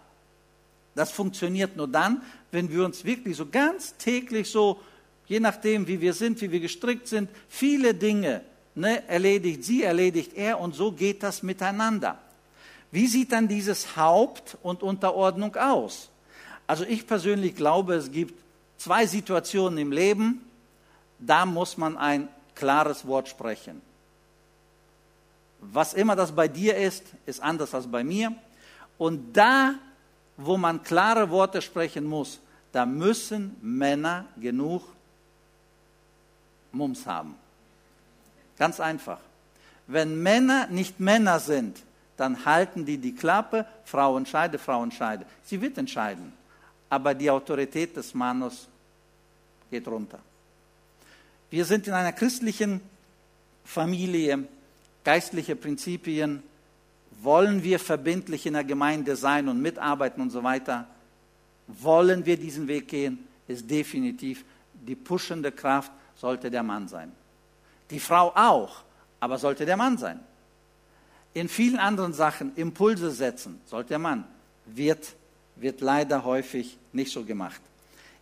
das funktioniert nur dann, wenn wir uns wirklich so ganz täglich so, je nachdem, wie wir sind, wie wir gestrickt sind, viele Dinge ne, erledigt sie, erledigt er und so geht das miteinander. Wie sieht dann dieses Haupt und Unterordnung aus? Also ich persönlich glaube, es gibt zwei Situationen im Leben, da muss man ein klares Wort sprechen. Was immer das bei dir ist, ist anders als bei mir. Und da, wo man klare Worte sprechen muss, da müssen Männer genug Mums haben. Ganz einfach. Wenn Männer nicht Männer sind, dann halten die die Klappe, Frau entscheide, Frau entscheide. Sie wird entscheiden, aber die Autorität des Mannes geht runter. Wir sind in einer christlichen Familie, geistliche Prinzipien, wollen wir verbindlich in der Gemeinde sein und mitarbeiten und so weiter, wollen wir diesen Weg gehen, ist definitiv die pushende Kraft sollte der Mann sein. Die Frau auch, aber sollte der Mann sein. In vielen anderen Sachen Impulse setzen sollte der Mann, wird, wird leider häufig nicht so gemacht.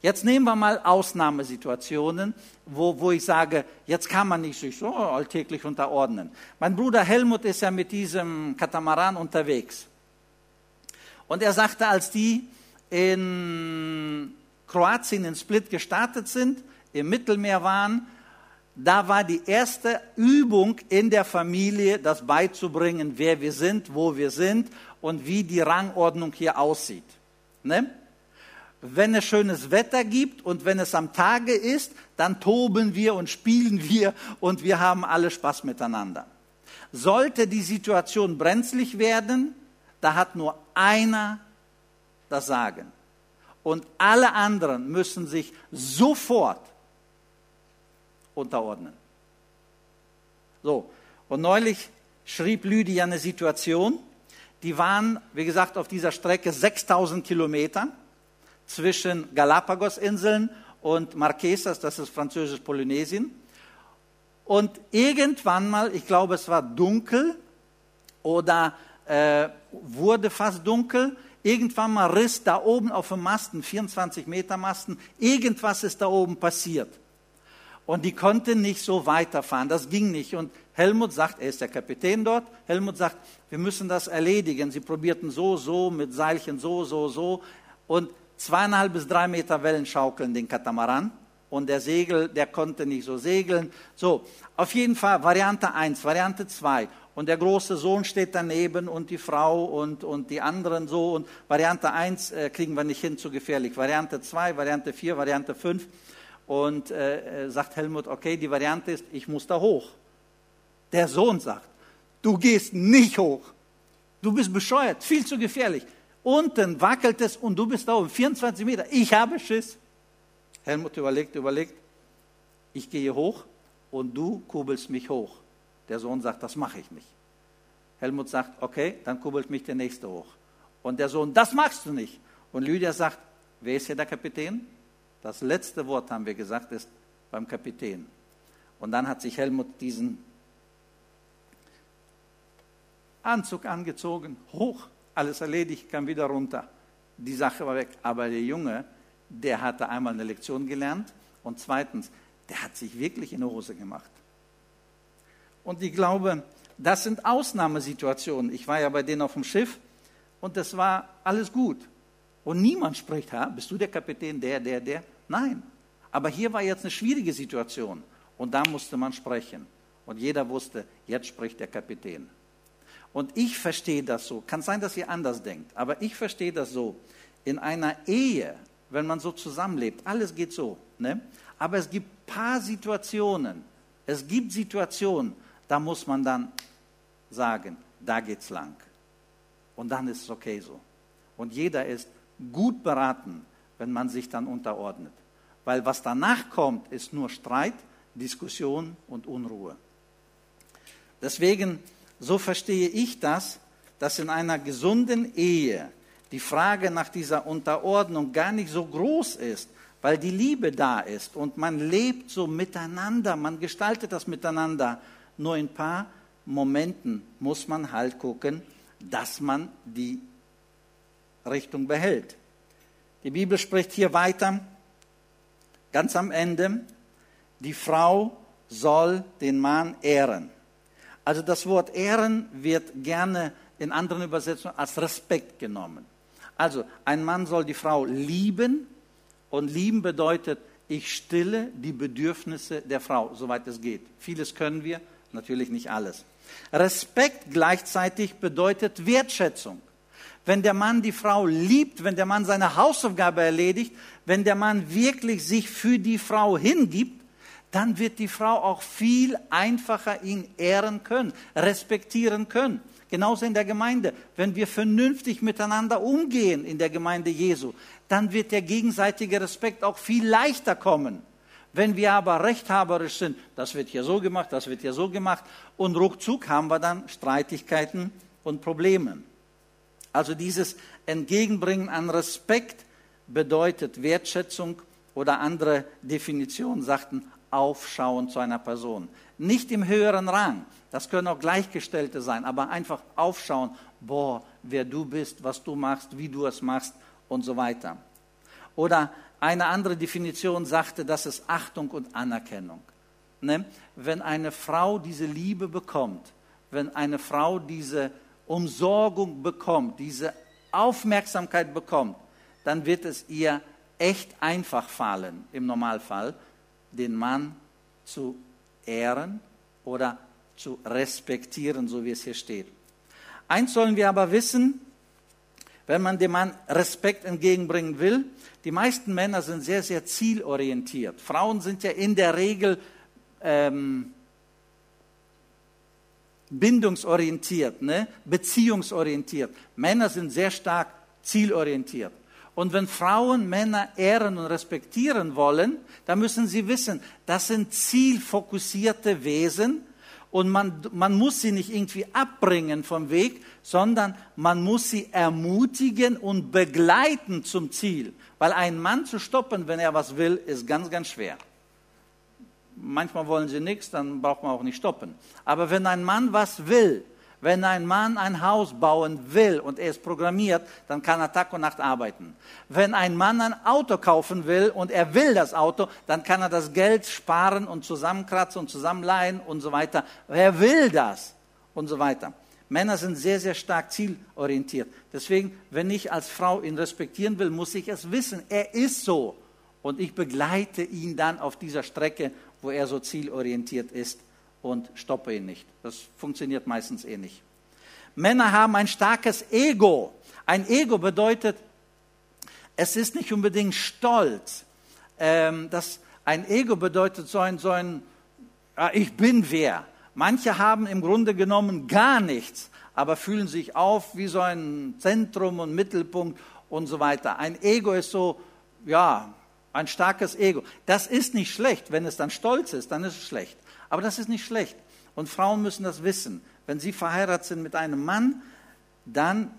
Jetzt nehmen wir mal Ausnahmesituationen, wo, wo ich sage, jetzt kann man nicht sich so alltäglich unterordnen. Mein Bruder Helmut ist ja mit diesem Katamaran unterwegs. Und er sagte, als die in Kroatien in Split gestartet sind, im Mittelmeer waren, da war die erste Übung in der Familie, das beizubringen, wer wir sind, wo wir sind und wie die Rangordnung hier aussieht. Ne? wenn es schönes Wetter gibt und wenn es am Tage ist, dann toben wir und spielen wir und wir haben alle Spaß miteinander. Sollte die Situation brenzlig werden, da hat nur einer das Sagen. Und alle anderen müssen sich sofort unterordnen. So, und neulich schrieb Lydia eine Situation, die waren, wie gesagt, auf dieser Strecke 6000 Kilometer zwischen Galapagos-Inseln und Marquesas, das ist französisch-Polynesien. Und irgendwann mal, ich glaube, es war dunkel oder äh, wurde fast dunkel, irgendwann mal riss da oben auf dem Masten, 24 Meter Masten, irgendwas ist da oben passiert. Und die konnten nicht so weiterfahren, das ging nicht. Und Helmut sagt, er ist der Kapitän dort, Helmut sagt, wir müssen das erledigen. Sie probierten so, so, mit Seilchen so, so, so. Und zweieinhalb bis drei Meter Wellen schaukeln den Katamaran und der Segel, der konnte nicht so segeln. So, auf jeden Fall Variante 1, Variante 2 und der große Sohn steht daneben und die Frau und, und die anderen so und Variante 1 äh, kriegen wir nicht hin, zu gefährlich. Variante 2, Variante 4, Variante 5 und äh, äh, sagt Helmut, okay, die Variante ist, ich muss da hoch. Der Sohn sagt, du gehst nicht hoch. Du bist bescheuert, viel zu gefährlich. Unten wackelt es und du bist da oben, 24 Meter. Ich habe Schiss. Helmut überlegt, überlegt, ich gehe hoch und du kurbelst mich hoch. Der Sohn sagt, das mache ich nicht. Helmut sagt, okay, dann kurbelt mich der Nächste hoch. Und der Sohn, das machst du nicht. Und Lydia sagt, wer ist hier der Kapitän? Das letzte Wort, haben wir gesagt, ist beim Kapitän. Und dann hat sich Helmut diesen Anzug angezogen, hoch, alles erledigt, kam wieder runter. Die Sache war weg. Aber der Junge, der hatte einmal eine Lektion gelernt und zweitens, der hat sich wirklich in die Hose gemacht. Und ich glaube, das sind Ausnahmesituationen. Ich war ja bei denen auf dem Schiff und das war alles gut. Und niemand spricht, ha, bist du der Kapitän, der, der, der? Nein. Aber hier war jetzt eine schwierige Situation und da musste man sprechen. Und jeder wusste, jetzt spricht der Kapitän. Und ich verstehe das so. Kann sein, dass ihr anders denkt, aber ich verstehe das so. In einer Ehe, wenn man so zusammenlebt, alles geht so. Ne? Aber es gibt paar Situationen. Es gibt Situationen, da muss man dann sagen, da geht's lang. Und dann ist es okay so. Und jeder ist gut beraten, wenn man sich dann unterordnet. Weil was danach kommt, ist nur Streit, Diskussion und Unruhe. Deswegen, so verstehe ich das, dass in einer gesunden Ehe die Frage nach dieser Unterordnung gar nicht so groß ist, weil die Liebe da ist und man lebt so miteinander, man gestaltet das miteinander. Nur in ein paar Momenten muss man halt gucken, dass man die Richtung behält. Die Bibel spricht hier weiter, ganz am Ende, die Frau soll den Mann ehren. Also das Wort ehren wird gerne in anderen Übersetzungen als Respekt genommen. Also ein Mann soll die Frau lieben und lieben bedeutet, ich stille die Bedürfnisse der Frau, soweit es geht. Vieles können wir, natürlich nicht alles. Respekt gleichzeitig bedeutet Wertschätzung. Wenn der Mann die Frau liebt, wenn der Mann seine Hausaufgabe erledigt, wenn der Mann wirklich sich für die Frau hingibt, dann wird die Frau auch viel einfacher ihn ehren können, respektieren können. Genauso in der Gemeinde. Wenn wir vernünftig miteinander umgehen in der Gemeinde Jesu, dann wird der gegenseitige Respekt auch viel leichter kommen. Wenn wir aber rechthaberisch sind, das wird hier so gemacht, das wird hier so gemacht, und ruckzuck haben wir dann Streitigkeiten und Probleme. Also dieses Entgegenbringen an Respekt bedeutet Wertschätzung oder andere Definitionen sagten Aufschauen zu einer Person. Nicht im höheren Rang, das können auch Gleichgestellte sein, aber einfach aufschauen, boah, wer du bist, was du machst, wie du es machst und so weiter. Oder eine andere Definition sagte, das ist Achtung und Anerkennung. Ne? Wenn eine Frau diese Liebe bekommt, wenn eine Frau diese Umsorgung bekommt, diese Aufmerksamkeit bekommt, dann wird es ihr echt einfach fallen, im Normalfall, den Mann zu ehren oder zu respektieren, so wie es hier steht. Eins sollen wir aber wissen, wenn man dem Mann Respekt entgegenbringen will, die meisten Männer sind sehr, sehr zielorientiert. Frauen sind ja in der Regel ähm, bindungsorientiert, ne? beziehungsorientiert. Männer sind sehr stark zielorientiert. Und wenn Frauen Männer ehren und respektieren wollen, dann müssen sie wissen, das sind zielfokussierte Wesen, und man, man muss sie nicht irgendwie abbringen vom Weg, sondern man muss sie ermutigen und begleiten zum Ziel. Weil einen Mann zu stoppen, wenn er was will, ist ganz, ganz schwer. Manchmal wollen sie nichts, dann braucht man auch nicht stoppen. Aber wenn ein Mann was will, wenn ein Mann ein Haus bauen will und er ist programmiert, dann kann er Tag und Nacht arbeiten. Wenn ein Mann ein Auto kaufen will und er will das Auto, dann kann er das Geld sparen und zusammenkratzen und zusammenleihen und so weiter. Er will das und so weiter. Männer sind sehr, sehr stark zielorientiert. Deswegen, wenn ich als Frau ihn respektieren will, muss ich es wissen. Er ist so. Und ich begleite ihn dann auf dieser Strecke, wo er so zielorientiert ist und stoppe ihn nicht. Das funktioniert meistens eh nicht. Männer haben ein starkes Ego. Ein Ego bedeutet, es ist nicht unbedingt Stolz. Ähm, das, ein Ego bedeutet so ein, so ein ah, ich bin wer. Manche haben im Grunde genommen gar nichts, aber fühlen sich auf wie so ein Zentrum und Mittelpunkt und so weiter. Ein Ego ist so, ja, ein starkes Ego. Das ist nicht schlecht. Wenn es dann stolz ist, dann ist es schlecht. Aber das ist nicht schlecht. Und Frauen müssen das wissen. Wenn sie verheiratet sind mit einem Mann, dann,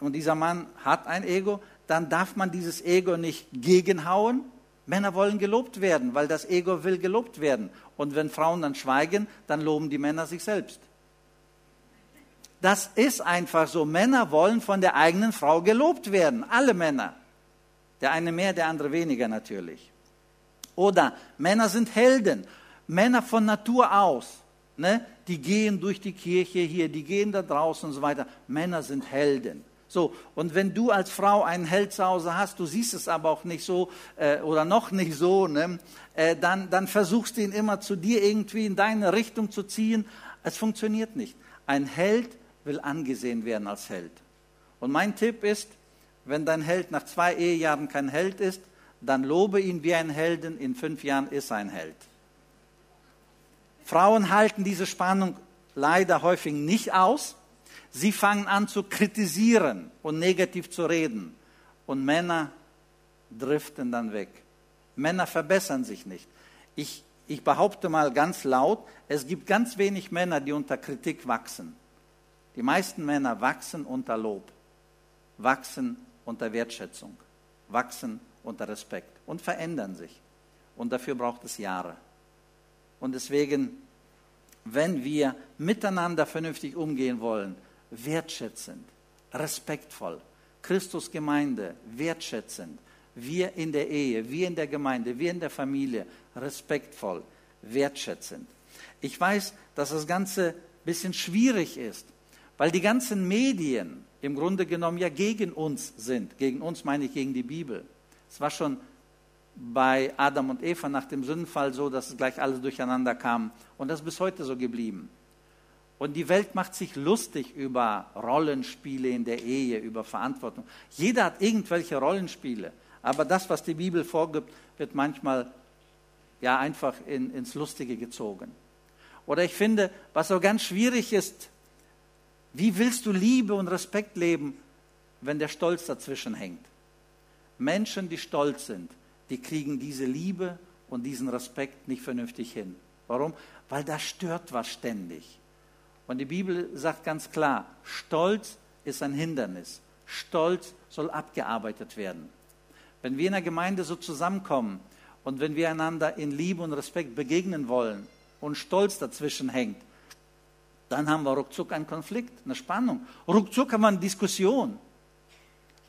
und dieser Mann hat ein Ego, dann darf man dieses Ego nicht gegenhauen. Männer wollen gelobt werden, weil das Ego will gelobt werden. Und wenn Frauen dann schweigen, dann loben die Männer sich selbst. Das ist einfach so. Männer wollen von der eigenen Frau gelobt werden. Alle Männer. Der eine mehr, der andere weniger natürlich. Oder Männer sind Helden. Männer von Natur aus. Ne? Die gehen durch die Kirche hier, die gehen da draußen und so weiter. Männer sind Helden. So, und wenn du als Frau einen Held zu Hause hast, du siehst es aber auch nicht so äh, oder noch nicht so, ne, äh, dann, dann versuchst du ihn immer zu dir irgendwie in deine Richtung zu ziehen. Es funktioniert nicht. Ein Held will angesehen werden als Held. Und mein Tipp ist, wenn dein Held nach zwei Ehejahren kein Held ist, dann lobe ihn wie ein Helden, in fünf Jahren ist er ein Held. Frauen halten diese Spannung leider häufig nicht aus Sie fangen an zu kritisieren und negativ zu reden. Und Männer driften dann weg. Männer verbessern sich nicht. Ich, ich behaupte mal ganz laut, es gibt ganz wenig Männer, die unter Kritik wachsen. Die meisten Männer wachsen unter Lob, wachsen unter Wertschätzung, wachsen unter Respekt und verändern sich. Und dafür braucht es Jahre. Und deswegen, wenn wir miteinander vernünftig umgehen wollen, wertschätzend, respektvoll. Christus Gemeinde wertschätzend. Wir in der Ehe, wir in der Gemeinde, wir in der Familie respektvoll, wertschätzend. Ich weiß, dass das Ganze ein bisschen schwierig ist, weil die ganzen Medien im Grunde genommen ja gegen uns sind. Gegen uns meine ich gegen die Bibel. Es war schon bei Adam und Eva nach dem Sündenfall so, dass es gleich alles durcheinander kam. Und das ist bis heute so geblieben. Und die Welt macht sich lustig über Rollenspiele in der Ehe, über Verantwortung. Jeder hat irgendwelche Rollenspiele. Aber das, was die Bibel vorgibt, wird manchmal ja einfach in, ins Lustige gezogen. Oder ich finde, was so ganz schwierig ist, wie willst du Liebe und Respekt leben, wenn der Stolz dazwischen hängt? Menschen, die stolz sind, die kriegen diese Liebe und diesen Respekt nicht vernünftig hin. Warum? Weil da stört was ständig. Und die Bibel sagt ganz klar, Stolz ist ein Hindernis. Stolz soll abgearbeitet werden. Wenn wir in der Gemeinde so zusammenkommen und wenn wir einander in Liebe und Respekt begegnen wollen und Stolz dazwischen hängt, dann haben wir ruckzuck einen Konflikt, eine Spannung. Ruckzuck haben wir eine Diskussion.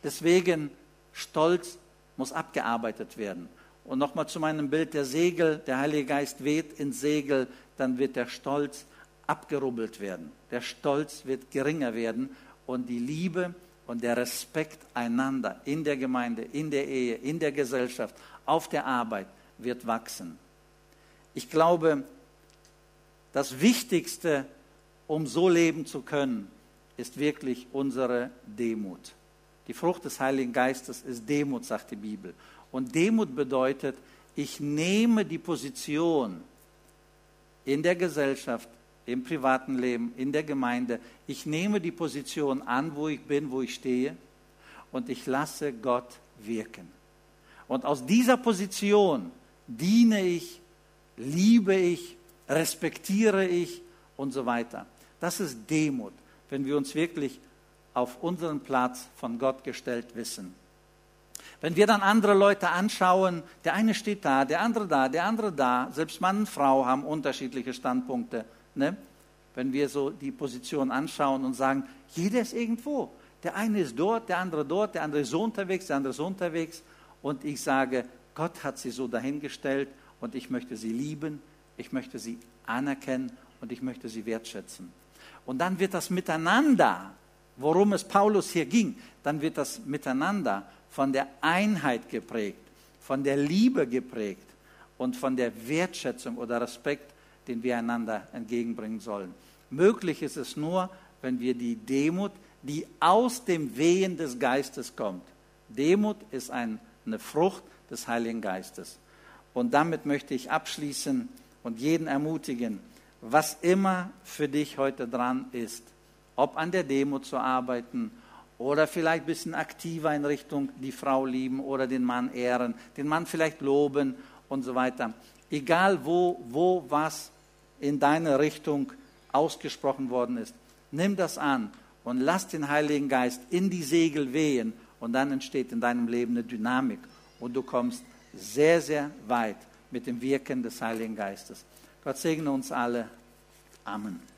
Deswegen, Stolz muss abgearbeitet werden. Und nochmal zu meinem Bild der Segel, der Heilige Geist weht ins Segel, dann wird der Stolz abgerubbelt werden. Der Stolz wird geringer werden und die Liebe und der Respekt einander in der Gemeinde, in der Ehe, in der Gesellschaft, auf der Arbeit wird wachsen. Ich glaube, das Wichtigste, um so leben zu können, ist wirklich unsere Demut. Die Frucht des Heiligen Geistes ist Demut, sagt die Bibel. Und Demut bedeutet, ich nehme die Position in der Gesellschaft, im privaten Leben, in der Gemeinde. Ich nehme die Position an, wo ich bin, wo ich stehe und ich lasse Gott wirken. Und aus dieser Position diene ich, liebe ich, respektiere ich und so weiter. Das ist Demut, wenn wir uns wirklich auf unseren Platz von Gott gestellt wissen. Wenn wir dann andere Leute anschauen, der eine steht da, der andere da, der andere da, selbst Mann und Frau haben unterschiedliche Standpunkte ne? wenn wir so die Position anschauen und sagen, jeder ist irgendwo. Der eine ist dort, der andere dort, der andere ist so unterwegs, der andere ist so unterwegs. Und ich sage, Gott hat sie so dahingestellt und ich möchte sie lieben, ich möchte sie anerkennen und ich möchte sie wertschätzen. Und dann wird das Miteinander, worum es Paulus hier ging, dann wird das Miteinander von der Einheit geprägt, von der Liebe geprägt und von der Wertschätzung oder Respekt den wir einander entgegenbringen sollen. Möglich ist es nur, wenn wir die Demut, die aus dem Wehen des Geistes kommt. Demut ist ein, eine Frucht des Heiligen Geistes. Und damit möchte ich abschließen und jeden ermutigen, was immer für dich heute dran ist, ob an der Demo zu arbeiten oder vielleicht ein bisschen aktiver in Richtung die Frau lieben oder den Mann ehren, den Mann vielleicht loben und so weiter. Egal wo, wo was in deine Richtung ausgesprochen worden ist, nimm das an und lass den Heiligen Geist in die Segel wehen und dann entsteht in deinem Leben eine Dynamik und du kommst sehr, sehr weit mit dem Wirken des Heiligen Geistes. Gott segne uns alle. Amen.